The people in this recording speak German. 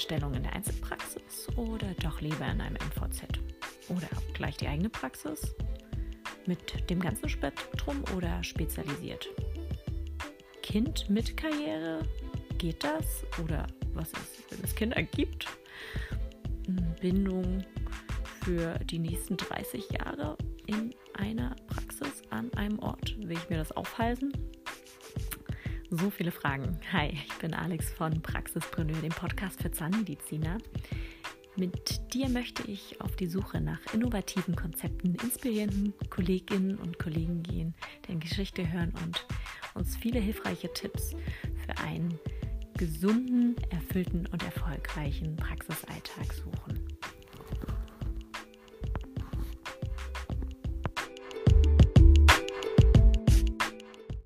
Festanstellung in der Einzelpraxis oder doch lieber in einem MVZ? Oder gleich die eigene Praxis? Mit dem ganzen Spektrum oder spezialisiert? Kind mit Karriere? Geht das? Oder was ist, wenn es Kinder gibt? Bindung für die nächsten 30 Jahre in einer Praxis an einem Ort? Will ich mir das aufhalten? So viele Fragen. Hi, ich bin Alex von Praxispreneur, dem Podcast für Zahnmediziner. Mit dir möchte ich auf die Suche nach innovativen Konzepten, inspirierenden Kolleginnen und Kollegen gehen, deren Geschichte hören und uns viele hilfreiche Tipps für einen gesunden, erfüllten und erfolgreichen Praxisalltag.